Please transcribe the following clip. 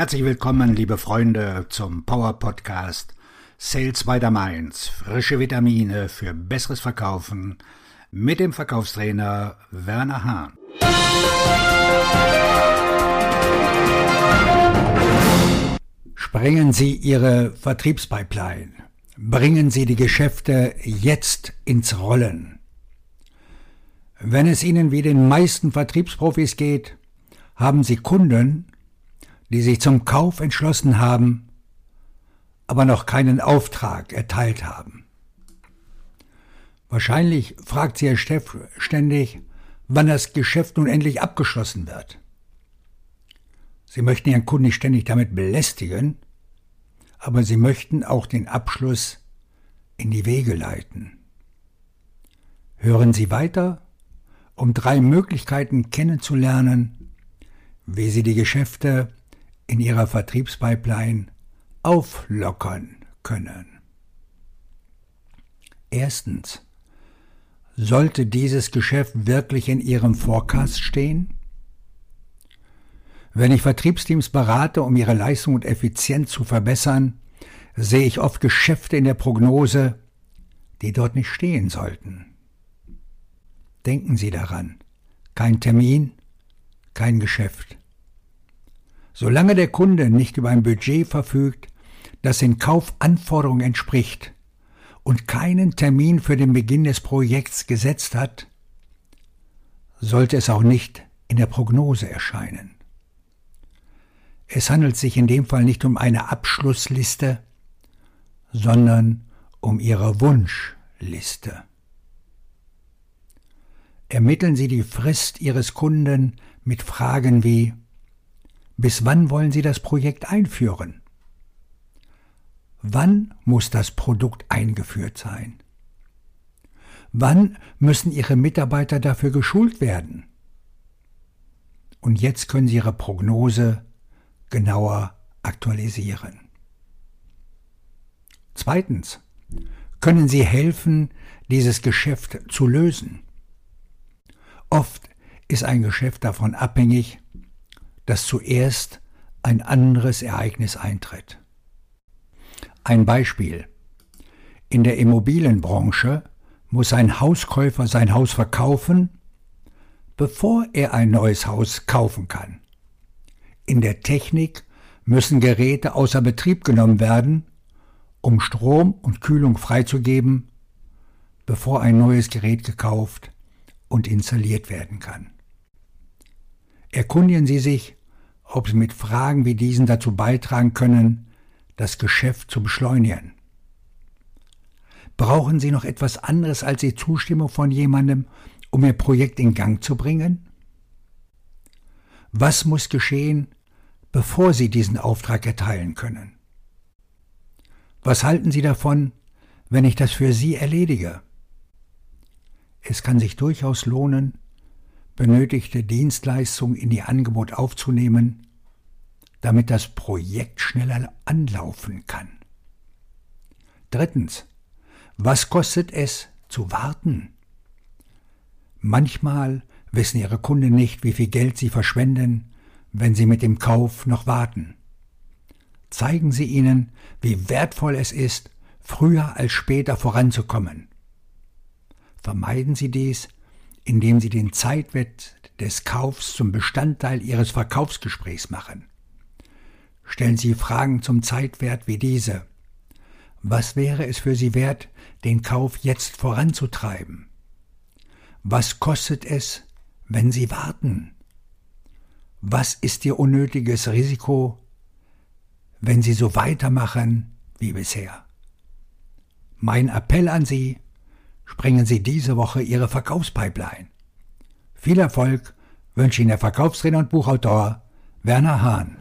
Herzlich willkommen, liebe Freunde, zum Power Podcast Sales by the Mainz. Frische Vitamine für besseres Verkaufen mit dem Verkaufstrainer Werner Hahn. Sprengen Sie Ihre Vertriebspipeline. Bringen Sie die Geschäfte jetzt ins Rollen. Wenn es Ihnen wie den meisten Vertriebsprofis geht, haben Sie Kunden, die sich zum Kauf entschlossen haben, aber noch keinen Auftrag erteilt haben. Wahrscheinlich fragt sie Ihr Chef ständig, wann das Geschäft nun endlich abgeschlossen wird. Sie möchten Ihren Kunden nicht ständig damit belästigen, aber Sie möchten auch den Abschluss in die Wege leiten. Hören Sie weiter, um drei Möglichkeiten kennenzulernen, wie Sie die Geschäfte in Ihrer Vertriebspipeline auflockern können. Erstens. Sollte dieses Geschäft wirklich in Ihrem Forecast stehen? Wenn ich Vertriebsteams berate, um ihre Leistung und Effizienz zu verbessern, sehe ich oft Geschäfte in der Prognose, die dort nicht stehen sollten. Denken Sie daran, kein Termin, kein Geschäft. Solange der Kunde nicht über ein Budget verfügt, das den Kaufanforderungen entspricht und keinen Termin für den Beginn des Projekts gesetzt hat, sollte es auch nicht in der Prognose erscheinen. Es handelt sich in dem Fall nicht um eine Abschlussliste, sondern um Ihre Wunschliste. Ermitteln Sie die Frist Ihres Kunden mit Fragen wie Bis wann wollen Sie das Projekt einführen? Wann muss das Produkt eingeführt sein? Wann müssen Ihre Mitarbeiter dafür geschult werden? Und jetzt können Sie Ihre Prognose genauer aktualisieren. Zweitens, können Sie helfen, dieses Geschäft zu lösen? Oft ist ein Geschäft davon abhängig, dass zuerst ein anderes Ereignis eintritt. Ein Beispiel. In der Immobilienbranche muss ein Hauskäufer sein Haus verkaufen, bevor er ein neues Haus kaufen kann. In der Technik müssen Geräte außer Betrieb genommen werden, um Strom und Kühlung freizugeben, bevor ein neues Gerät gekauft und installiert werden kann. Erkundigen Sie sich, ob Sie mit Fragen wie diesen dazu beitragen können, das Geschäft zu beschleunigen. Brauchen Sie noch etwas anderes als die Zustimmung von jemandem, um Ihr Projekt in Gang zu bringen? Was muss geschehen, bevor Sie diesen Auftrag erteilen können? Was halten Sie davon, wenn ich das für Sie erledige? Es kann sich durchaus lohnen, benötigte Dienstleistungen in Ihr Angebot aufzunehmen, damit das Projekt schneller anlaufen kann. Drittens. Was kostet es zu warten? Manchmal wissen Ihre Kunden nicht, wie viel Geld sie verschwenden, wenn sie mit dem Kauf noch warten. Zeigen Sie ihnen, wie wertvoll es ist, früher als später voranzukommen. Vermeiden Sie dies, indem Sie den Zeitwert des Kaufs zum Bestandteil Ihres Verkaufsgesprächs machen. Stellen Sie Fragen zum Zeitwert wie diese. Was wäre es für Sie wert, den Kauf jetzt voranzutreiben? Was kostet es, wenn Sie warten? Was ist Ihr unnötiges Risiko, wenn Sie so weitermachen wie bisher? Mein Appell an Sie, sprengen Sie diese Woche Ihre Verkaufspipeline. Viel Erfolg wünsche Ihnen der Verkaufstrainer und Buchautor Werner Hahn.